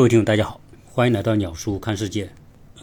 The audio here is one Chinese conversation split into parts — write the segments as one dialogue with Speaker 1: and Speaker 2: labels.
Speaker 1: 各位听众，大家好，欢迎来到鸟叔看世界。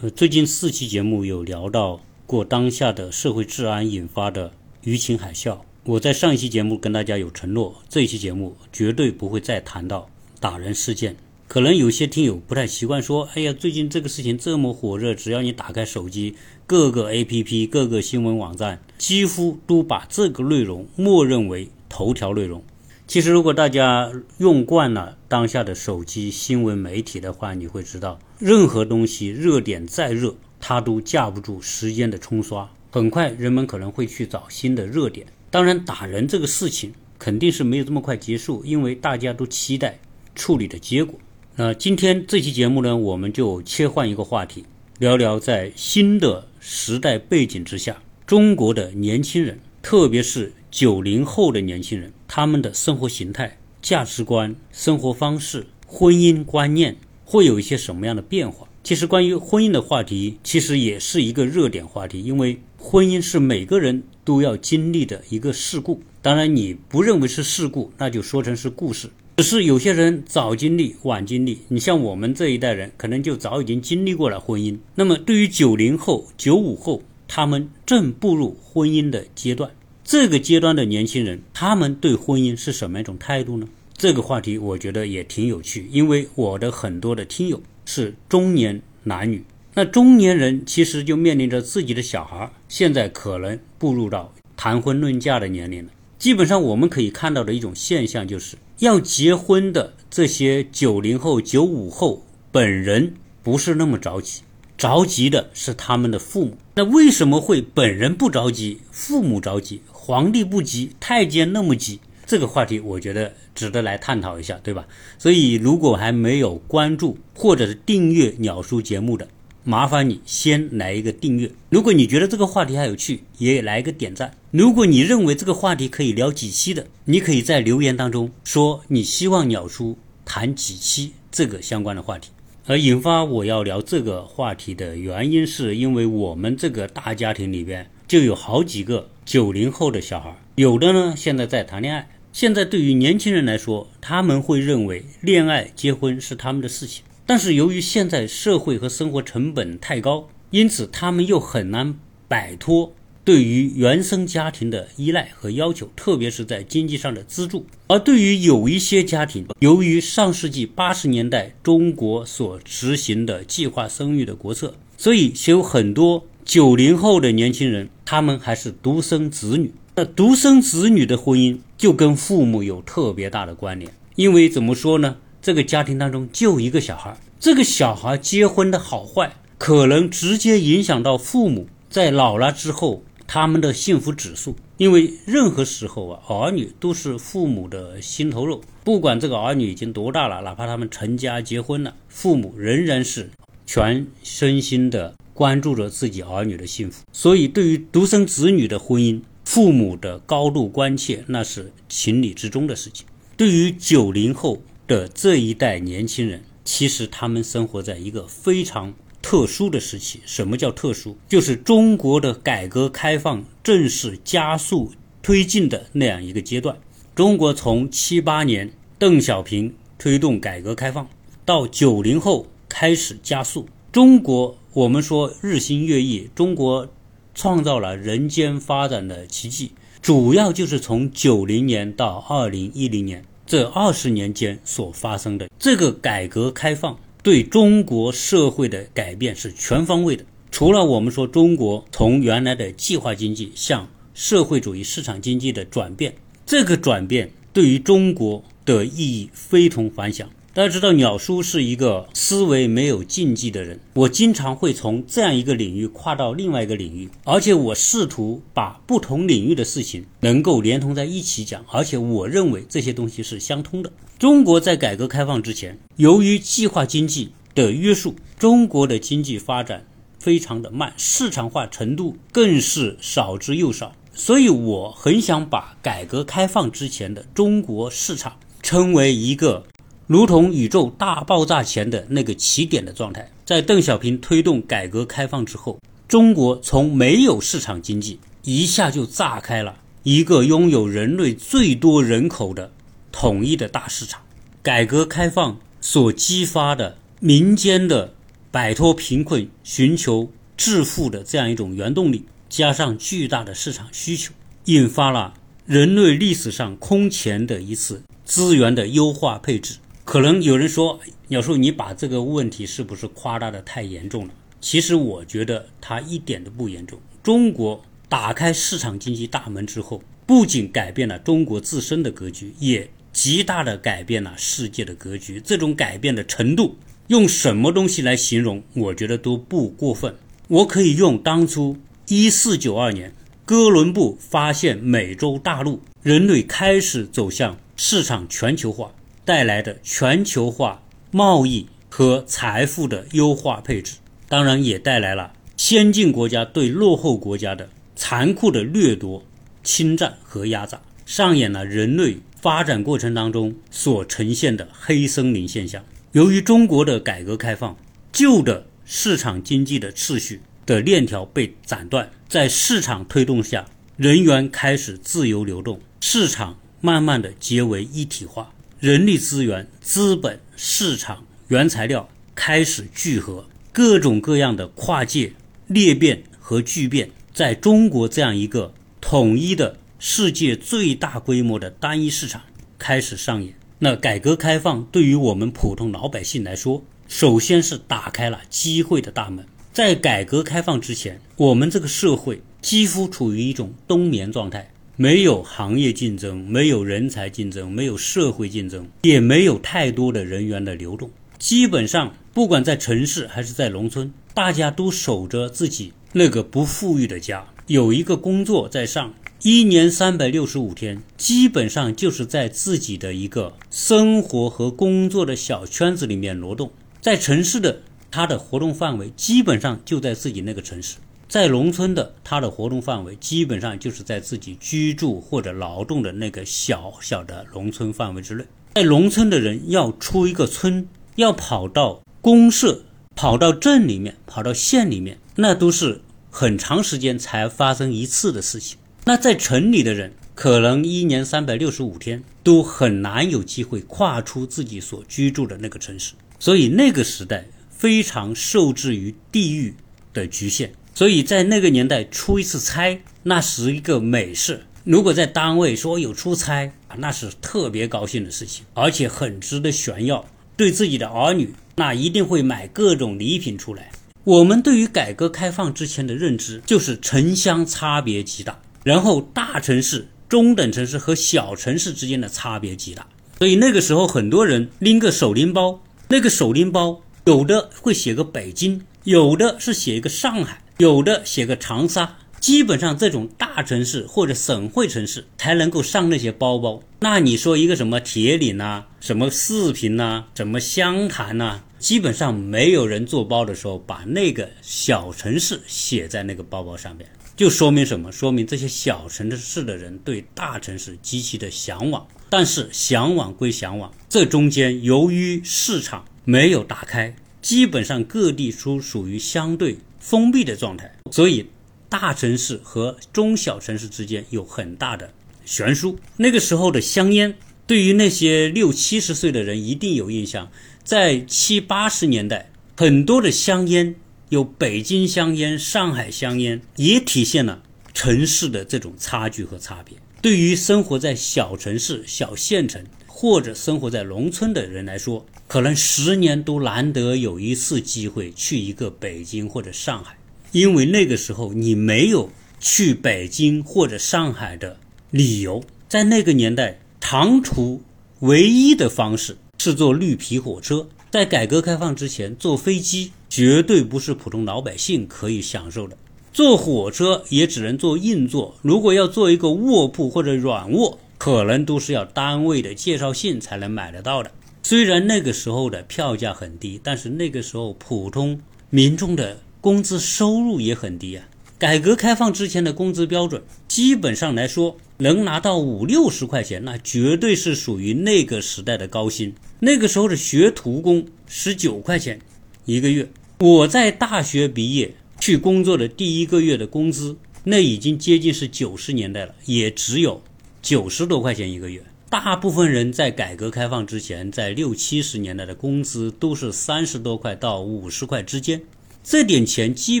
Speaker 1: 呃，最近四期节目有聊到过当下的社会治安引发的舆情海啸。我在上一期节目跟大家有承诺，这一期节目绝对不会再谈到打人事件。可能有些听友不太习惯，说：“哎呀，最近这个事情这么火热，只要你打开手机，各个 APP、各个新闻网站几乎都把这个内容默认为头条内容。”其实，如果大家用惯了当下的手机新闻媒体的话，你会知道，任何东西热点再热，它都架不住时间的冲刷。很快，人们可能会去找新的热点。当然，打人这个事情肯定是没有这么快结束，因为大家都期待处理的结果。那今天这期节目呢，我们就切换一个话题，聊聊在新的时代背景之下，中国的年轻人，特别是九零后的年轻人，他们的生活形态、价值观、生活方式、婚姻观念会有一些什么样的变化？其实，关于婚姻的话题，其实也是一个热点话题，因为婚姻是每个人都要经历的一个事故。当然，你不认为是事故，那就说成是故事。只是有些人早经历晚经历，你像我们这一代人，可能就早已经经历过了婚姻。那么对于九零后、九五后，他们正步入婚姻的阶段，这个阶段的年轻人，他们对婚姻是什么一种态度呢？这个话题我觉得也挺有趣，因为我的很多的听友是中年男女，那中年人其实就面临着自己的小孩，现在可能步入到谈婚论嫁的年龄了。基本上我们可以看到的一种现象就是。要结婚的这些九零后、九五后本人不是那么着急，着急的是他们的父母。那为什么会本人不着急，父母着急？皇帝不急，太监那么急？这个话题我觉得值得来探讨一下，对吧？所以如果还没有关注或者是订阅鸟叔节目的，麻烦你先来一个订阅。如果你觉得这个话题还有趣，也来一个点赞。如果你认为这个话题可以聊几期的，你可以在留言当中说你希望鸟叔谈几期这个相关的话题。而引发我要聊这个话题的原因，是因为我们这个大家庭里边就有好几个九零后的小孩，有的呢现在在谈恋爱。现在对于年轻人来说，他们会认为恋爱、结婚是他们的事情。但是由于现在社会和生活成本太高，因此他们又很难摆脱对于原生家庭的依赖和要求，特别是在经济上的资助。而对于有一些家庭，由于上世纪八十年代中国所执行的计划生育的国策，所以有很多九零后的年轻人，他们还是独生子女。那独生子女的婚姻就跟父母有特别大的关联，因为怎么说呢？这个家庭当中就一个小孩，这个小孩结婚的好坏，可能直接影响到父母在老了之后他们的幸福指数。因为任何时候啊，儿女都是父母的心头肉，不管这个儿女已经多大了，哪怕他们成家结婚了，父母仍然是全身心的关注着自己儿女的幸福。所以，对于独生子女的婚姻，父母的高度关切那是情理之中的事情。对于九零后。的这一代年轻人，其实他们生活在一个非常特殊的时期。什么叫特殊？就是中国的改革开放正式加速推进的那样一个阶段。中国从七八年邓小平推动改革开放，到九零后开始加速。中国我们说日新月异，中国创造了人间发展的奇迹，主要就是从九零年到二零一零年。这二十年间所发生的这个改革开放，对中国社会的改变是全方位的。除了我们说中国从原来的计划经济向社会主义市场经济的转变，这个转变对于中国的意义非同凡响。大家知道，鸟叔是一个思维没有禁忌的人。我经常会从这样一个领域跨到另外一个领域，而且我试图把不同领域的事情能够连通在一起讲。而且我认为这些东西是相通的。中国在改革开放之前，由于计划经济的约束，中国的经济发展非常的慢，市场化程度更是少之又少。所以我很想把改革开放之前的中国市场称为一个。如同宇宙大爆炸前的那个起点的状态，在邓小平推动改革开放之后，中国从没有市场经济一下就炸开了一个拥有人类最多人口的统一的大市场。改革开放所激发的民间的摆脱贫困、寻求致富的这样一种原动力，加上巨大的市场需求，引发了人类历史上空前的一次资源的优化配置。可能有人说，鸟叔，你把这个问题是不是夸大的太严重了？其实我觉得它一点都不严重。中国打开市场经济大门之后，不仅改变了中国自身的格局，也极大的改变了世界的格局。这种改变的程度，用什么东西来形容，我觉得都不过分。我可以用当初一四九二年哥伦布发现美洲大陆，人类开始走向市场全球化带来的全球化贸易和财富的优化配置。当然也带来了先进国家对落后国家的残酷的掠夺、侵占和压榨，上演了人类发展过程当中所呈现的黑森林现象。由于中国的改革开放，旧的市场经济的秩序的链条被斩断，在市场推动下，人员开始自由流动，市场慢慢的结为一体化，人力资源、资本、市场、原材料开始聚合。各种各样的跨界裂变和巨变，在中国这样一个统一的世界最大规模的单一市场开始上演。那改革开放对于我们普通老百姓来说，首先是打开了机会的大门。在改革开放之前，我们这个社会几乎处于一种冬眠状态，没有行业竞争，没有人才竞争，没有社会竞争，也没有太多的人员的流动。基本上，不管在城市还是在农村，大家都守着自己那个不富裕的家，有一个工作在上，一年三百六十五天，基本上就是在自己的一个生活和工作的小圈子里面挪动。在城市的，他的活动范围基本上就在自己那个城市；在农村的，他的活动范围基本上就是在自己居住或者劳动的那个小小的农村范围之内。在农村的人要出一个村。要跑到公社，跑到镇里面，跑到县里面，那都是很长时间才发生一次的事情。那在城里的人，可能一年三百六十五天都很难有机会跨出自己所居住的那个城市。所以那个时代非常受制于地域的局限。所以在那个年代出一次差，那是一个美事。如果在单位说有出差啊，那是特别高兴的事情，而且很值得炫耀。对自己的儿女，那一定会买各种礼品出来。我们对于改革开放之前的认知，就是城乡差别极大，然后大城市、中等城市和小城市之间的差别极大。所以那个时候，很多人拎个手拎包，那个手拎包有的会写个北京，有的是写一个上海，有的写个长沙。基本上这种大城市或者省会城市才能够上那些包包。那你说一个什么铁岭呐，什么四平呐，什么湘潭呐，基本上没有人做包的时候把那个小城市写在那个包包上面，就说明什么？说明这些小城市的人对大城市极其的向往。但是向往归向往，这中间由于市场没有打开，基本上各地都属于相对封闭的状态，所以。大城市和中小城市之间有很大的悬殊。那个时候的香烟，对于那些六七十岁的人一定有印象。在七八十年代，很多的香烟有北京香烟、上海香烟，也体现了城市的这种差距和差别。对于生活在小城市、小县城或者生活在农村的人来说，可能十年都难得有一次机会去一个北京或者上海。因为那个时候你没有去北京或者上海的理由，在那个年代，长途唯一的方式是坐绿皮火车。在改革开放之前，坐飞机绝对不是普通老百姓可以享受的，坐火车也只能坐硬座。如果要坐一个卧铺或者软卧，可能都是要单位的介绍信才能买得到的。虽然那个时候的票价很低，但是那个时候普通民众的。工资收入也很低啊。改革开放之前的工资标准，基本上来说能拿到五六十块钱，那绝对是属于那个时代的高薪。那个时候的学徒工十九块钱一个月，我在大学毕业去工作的第一个月的工资，那已经接近是九十年代了，也只有九十多块钱一个月。大部分人在改革开放之前，在六七十年代的工资都是三十多块到五十块之间，这点钱基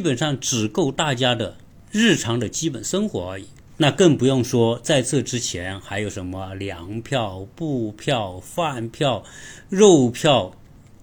Speaker 1: 本上只够大家的日常的基本生活而已。那更不用说在这之前还有什么粮票、布票、饭票、肉票、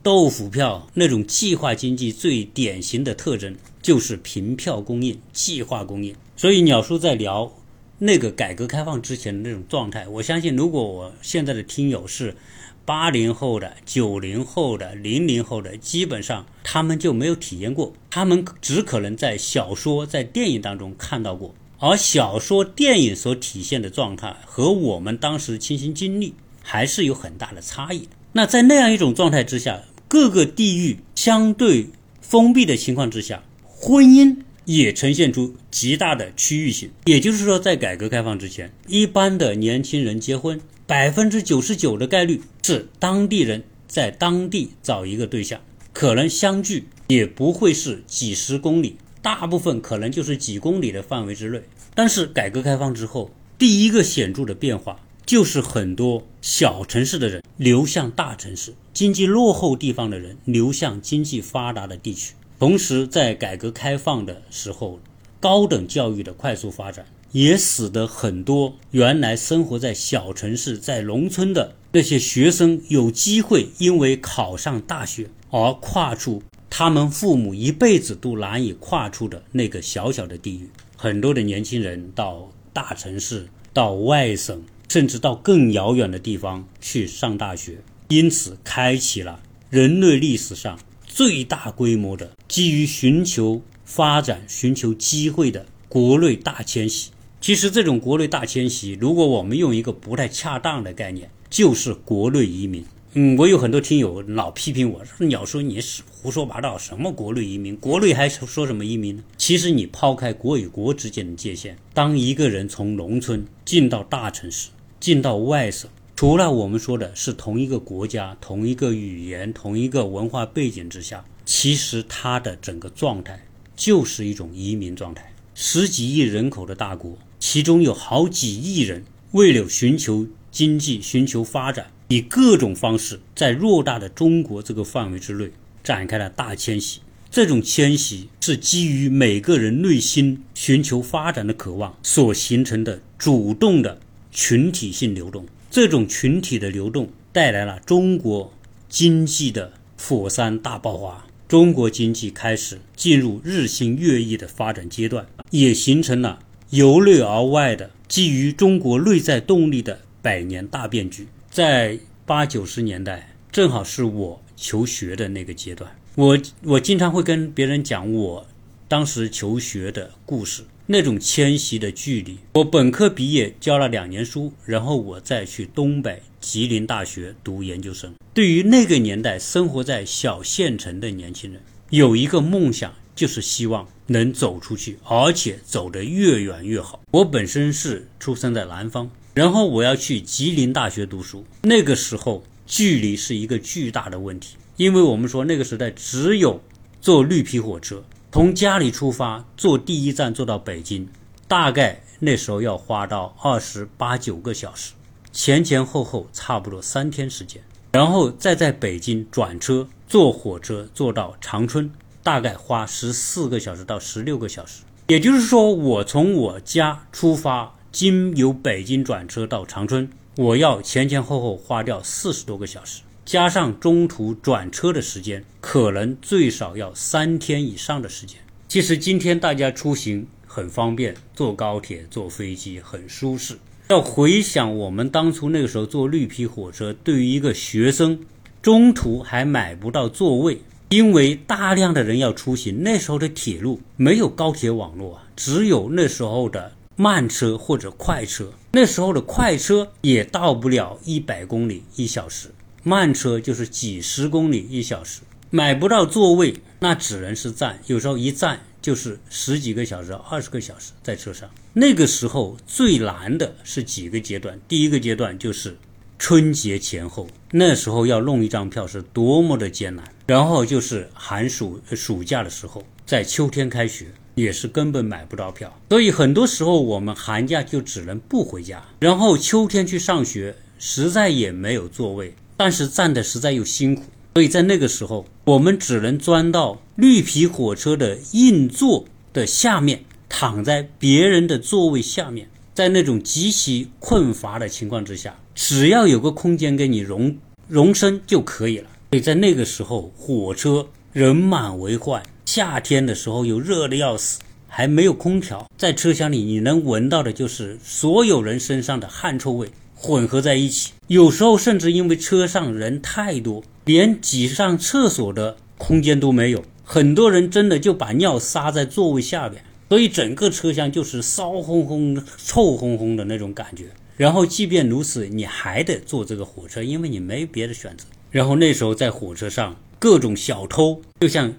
Speaker 1: 豆腐票那种计划经济最典型的特征就是凭票供应、计划供应。所以鸟叔在聊那个改革开放之前的那种状态，我相信如果我现在的听友是八零后的、九零后的、零零后的，基本上他们就没有体验过，他们只可能在小说、在电影当中看到过。而小说、电影所体现的状态和我们当时亲身经历还是有很大的差异。那在那样一种状态之下，各个地域相对封闭的情况之下，婚姻也呈现出极大的区域性。也就是说，在改革开放之前，一般的年轻人结婚，百分之九十九的概率是当地人在当地找一个对象，可能相距也不会是几十公里。大部分可能就是几公里的范围之内，但是改革开放之后，第一个显著的变化就是很多小城市的人流向大城市，经济落后地方的人流向经济发达的地区。同时，在改革开放的时候，高等教育的快速发展也使得很多原来生活在小城市、在农村的那些学生有机会，因为考上大学而跨出。他们父母一辈子都难以跨出的那个小小的地域，很多的年轻人到大城市、到外省，甚至到更遥远的地方去上大学，因此开启了人类历史上最大规模的基于寻求发展、寻求机会的国内大迁徙。其实，这种国内大迁徙，如果我们用一个不太恰当的概念，就是国内移民。嗯，我有很多听友老批评我说：“鸟叔，你是胡说八道，什么国内移民？国内还说什么移民呢？”其实你抛开国与国之间的界限，当一个人从农村进到大城市，进到外省，除了我们说的是同一个国家、同一个语言、同一个文化背景之下，其实它的整个状态就是一种移民状态。十几亿人口的大国，其中有好几亿人为了寻求经济、寻求发展。以各种方式在偌大的中国这个范围之内展开了大迁徙。这种迁徙是基于每个人内心寻求发展的渴望所形成的主动的群体性流动。这种群体的流动带来了中国经济的火山大爆发，中国经济开始进入日新月异的发展阶段，也形成了由内而外的基于中国内在动力的百年大变局。在八九十年代，正好是我求学的那个阶段。我我经常会跟别人讲我当时求学的故事，那种迁徙的距离。我本科毕业教了两年书，然后我再去东北吉林大学读研究生。对于那个年代生活在小县城的年轻人，有一个梦想，就是希望能走出去，而且走得越远越好。我本身是出生在南方。然后我要去吉林大学读书，那个时候距离是一个巨大的问题，因为我们说那个时代只有坐绿皮火车，从家里出发，坐第一站坐到北京，大概那时候要花到二十八九个小时，前前后后差不多三天时间，然后再在北京转车坐火车坐到长春，大概花十四个小时到十六个小时，也就是说我从我家出发。经由北京转车到长春，我要前前后后花掉四十多个小时，加上中途转车的时间，可能最少要三天以上的时间。其实今天大家出行很方便，坐高铁、坐飞机很舒适。要回想我们当初那个时候坐绿皮火车，对于一个学生，中途还买不到座位，因为大量的人要出行。那时候的铁路没有高铁网络啊，只有那时候的。慢车或者快车，那时候的快车也到不了一百公里一小时，慢车就是几十公里一小时。买不到座位，那只能是站，有时候一站就是十几个小时、二十个小时在车上。那个时候最难的是几个阶段，第一个阶段就是春节前后，那时候要弄一张票是多么的艰难。然后就是寒暑暑假的时候，在秋天开学。也是根本买不到票，所以很多时候我们寒假就只能不回家，然后秋天去上学，实在也没有座位，但是站的实在又辛苦，所以在那个时候，我们只能钻到绿皮火车的硬座的下面，躺在别人的座位下面，在那种极其困乏的情况之下，只要有个空间给你容容身就可以了。所以在那个时候，火车人满为患，夏天的时候又热的要死。还没有空调，在车厢里你能闻到的就是所有人身上的汗臭味混合在一起。有时候甚至因为车上人太多，连挤上厕所的空间都没有，很多人真的就把尿撒在座位下边，所以整个车厢就是骚烘烘、臭烘烘的那种感觉。然后即便如此，你还得坐这个火车，因为你没别的选择。然后那时候在火车上，各种小偷就像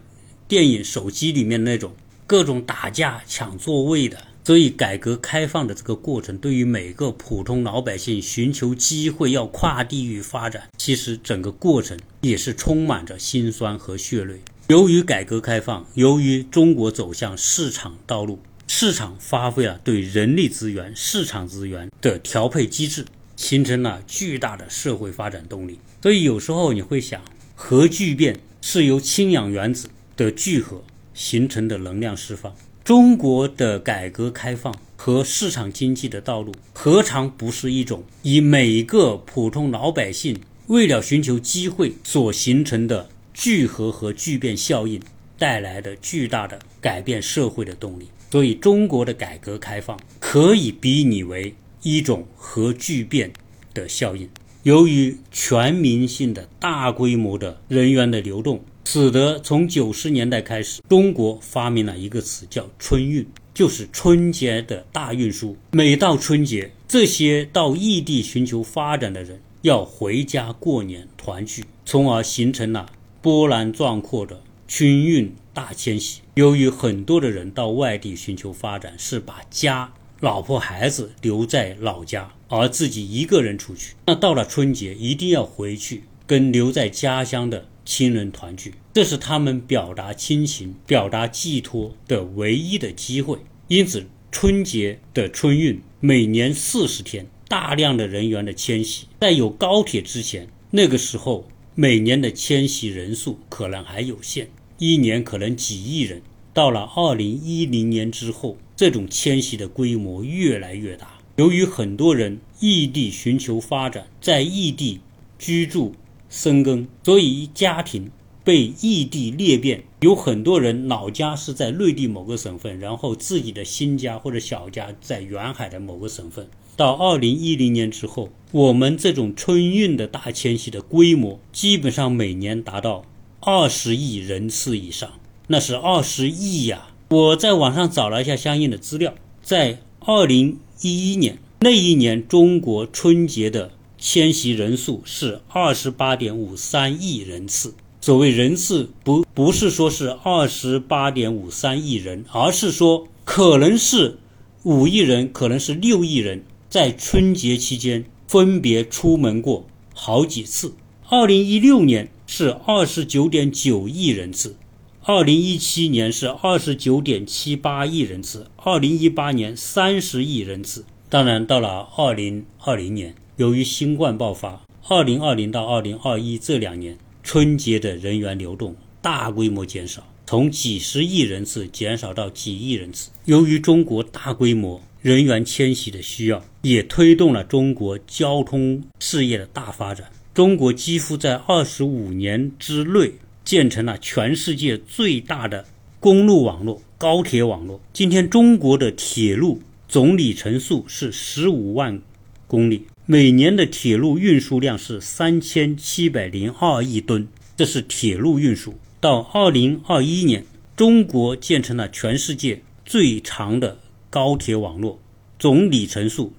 Speaker 1: 电影《手机》里面那种。各种打架抢座位的，所以改革开放的这个过程，对于每个普通老百姓寻求机会要跨地域发展，其实整个过程也是充满着辛酸和血泪。由于改革开放，由于中国走向市场道路，市场发挥了对人力资源、市场资源的调配机制，形成了巨大的社会发展动力。所以有时候你会想，核聚变是由氢氧原子的聚合。形成的能量释放，中国的改革开放和市场经济的道路，何尝不是一种以每个普通老百姓为了寻求机会所形成的聚合和聚变效应带来的巨大的改变社会的动力？所以，中国的改革开放可以比拟为一种核聚变的效应。由于全民性的大规模的人员的流动。使得从九十年代开始，中国发明了一个词叫“春运”，就是春节的大运输。每到春节，这些到异地寻求发展的人要回家过年团聚，从而形成了波澜壮阔的春运大迁徙。由于很多的人到外地寻求发展，是把家、老婆、孩子留在老家，而自己一个人出去，那到了春节一定要回去跟留在家乡的。亲人团聚，这是他们表达亲情、表达寄托的唯一的机会。因此，春节的春运每年四十天，大量的人员的迁徙。在有高铁之前，那个时候每年的迁徙人数可能还有限，一年可能几亿人。到了二零一零年之后，这种迁徙的规模越来越大。由于很多人异地寻求发展，在异地居住。深耕，所以家庭被异地裂变，有很多人老家是在内地某个省份，然后自己的新家或者小家在远海的某个省份。到二零一零年之后，我们这种春运的大迁徙的规模，基本上每年达到二十亿人次以上，那是二十亿呀！我在网上找了一下相应的资料，在二零一一年那一年，中国春节的。迁徙人数是二十八点五三亿人次。所谓人次，不不是说是二十八点五三亿人，而是说可能是五亿人，可能是六亿人，在春节期间分别出门过好几次。二零一六年是二十九点九亿人次，二零一七年是二十九点七八亿人次，二零一八年三十亿人次。当然，到了二零二零年。由于新冠爆发，二零二零到二零二一这两年春节的人员流动大规模减少，从几十亿人次减少到几亿人次。由于中国大规模人员迁徙的需要，也推动了中国交通事业的大发展。中国几乎在二十五年之内建成了全世界最大的公路网络——高铁网络。今天，中国的铁路总里程数是十五万公里。每年的铁路运输量是三千七百零二亿吨，这是铁路运输。到二零二一年，中国建成了全世界最长的高铁网络，总里程数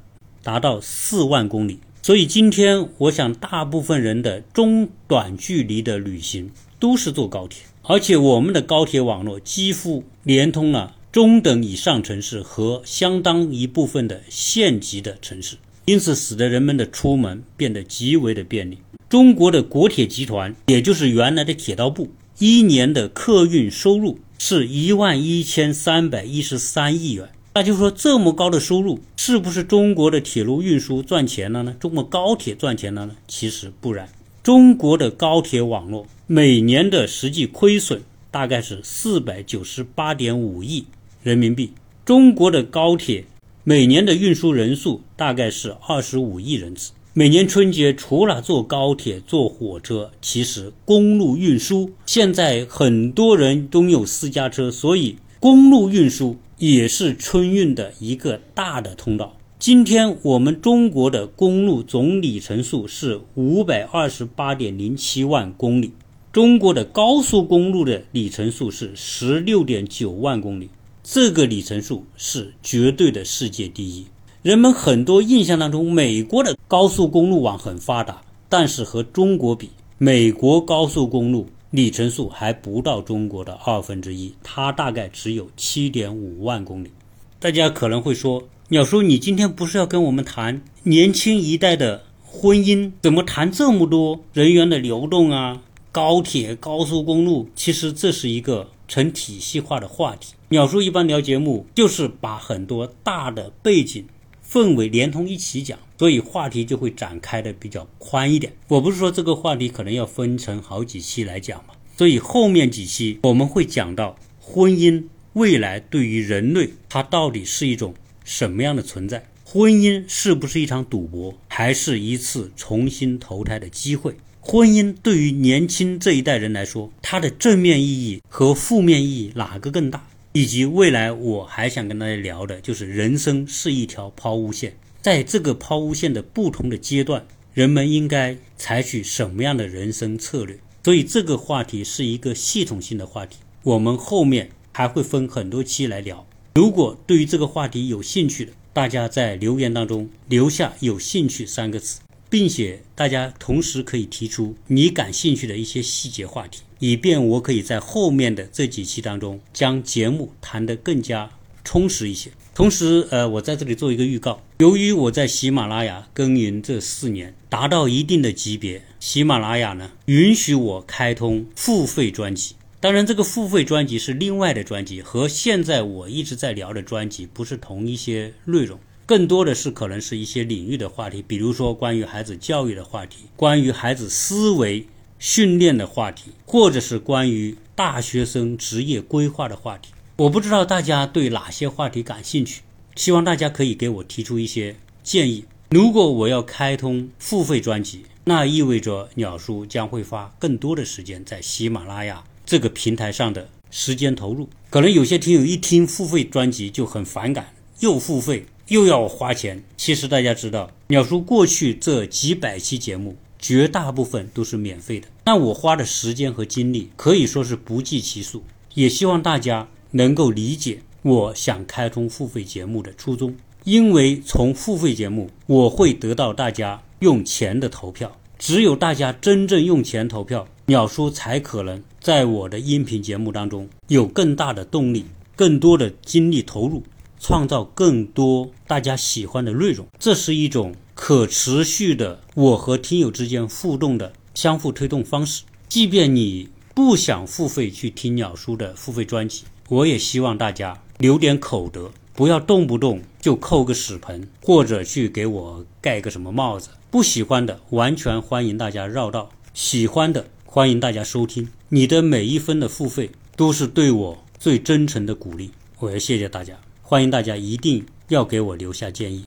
Speaker 1: 达到四万公里。所以今天，我想大部分人的中短距离的旅行都是坐高铁，而且我们的高铁网络几乎连通了中等以上城市和相当一部分的县级的城市。因此，使得人们的出门变得极为的便利。中国的国铁集团，也就是原来的铁道部，一年的客运收入是一万一千三百一十三亿元。那就说这么高的收入，是不是中国的铁路运输赚钱了呢？中国高铁赚钱了呢？其实不然，中国的高铁网络每年的实际亏损大概是四百九十八点五亿人民币。中国的高铁每年的运输人数大概是二十五亿人次。每年春节除了坐高铁、坐火车，其实公路运输现在很多人都有私家车，所以公路运输也是春运的一个大的通道。今天我们中国的公路总里程数是五百二十八点零七万公里，中国的高速公路的里程数是十六点九万公里。这个里程数是绝对的世界第一。人们很多印象当中，美国的高速公路网很发达，但是和中国比，美国高速公路里程数还不到中国的二分之一，它大概只有七点五万公里。大家可能会说，鸟叔，你今天不是要跟我们谈年轻一代的婚姻，怎么谈这么多人员的流动啊？高铁、高速公路，其实这是一个。成体系化的话题，鸟叔一般聊节目就是把很多大的背景氛围连通一起讲，所以话题就会展开的比较宽一点。我不是说这个话题可能要分成好几期来讲嘛，所以后面几期我们会讲到婚姻未来对于人类它到底是一种什么样的存在，婚姻是不是一场赌博，还是一次重新投胎的机会？婚姻对于年轻这一代人来说，它的正面意义和负面意义哪个更大？以及未来我还想跟大家聊的就是人生是一条抛物线，在这个抛物线的不同的阶段，人们应该采取什么样的人生策略？所以这个话题是一个系统性的话题，我们后面还会分很多期来聊。如果对于这个话题有兴趣的，大家在留言当中留下“有兴趣”三个字。并且大家同时可以提出你感兴趣的一些细节话题，以便我可以在后面的这几期当中将节目谈得更加充实一些。同时，呃，我在这里做一个预告，由于我在喜马拉雅耕耘这四年，达到一定的级别，喜马拉雅呢允许我开通付费专辑。当然，这个付费专辑是另外的专辑，和现在我一直在聊的专辑不是同一些内容。更多的是可能是一些领域的话题，比如说关于孩子教育的话题，关于孩子思维训练的话题，或者是关于大学生职业规划的话题。我不知道大家对哪些话题感兴趣，希望大家可以给我提出一些建议。如果我要开通付费专辑，那意味着鸟叔将会花更多的时间在喜马拉雅这个平台上的时间投入。可能有些听友一听付费专辑就很反感，又付费。又要我花钱，其实大家知道，鸟叔过去这几百期节目，绝大部分都是免费的。那我花的时间和精力可以说是不计其数。也希望大家能够理解我想开通付费节目的初衷，因为从付费节目，我会得到大家用钱的投票。只有大家真正用钱投票，鸟叔才可能在我的音频节目当中有更大的动力，更多的精力投入。创造更多大家喜欢的内容，这是一种可持续的我和听友之间互动的相互推动方式。即便你不想付费去听鸟叔的付费专辑，我也希望大家留点口德，不要动不动就扣个屎盆，或者去给我盖个什么帽子。不喜欢的，完全欢迎大家绕道；喜欢的，欢迎大家收听。你的每一分的付费，都是对我最真诚的鼓励。我要谢谢大家。欢迎大家一定要给我留下建议。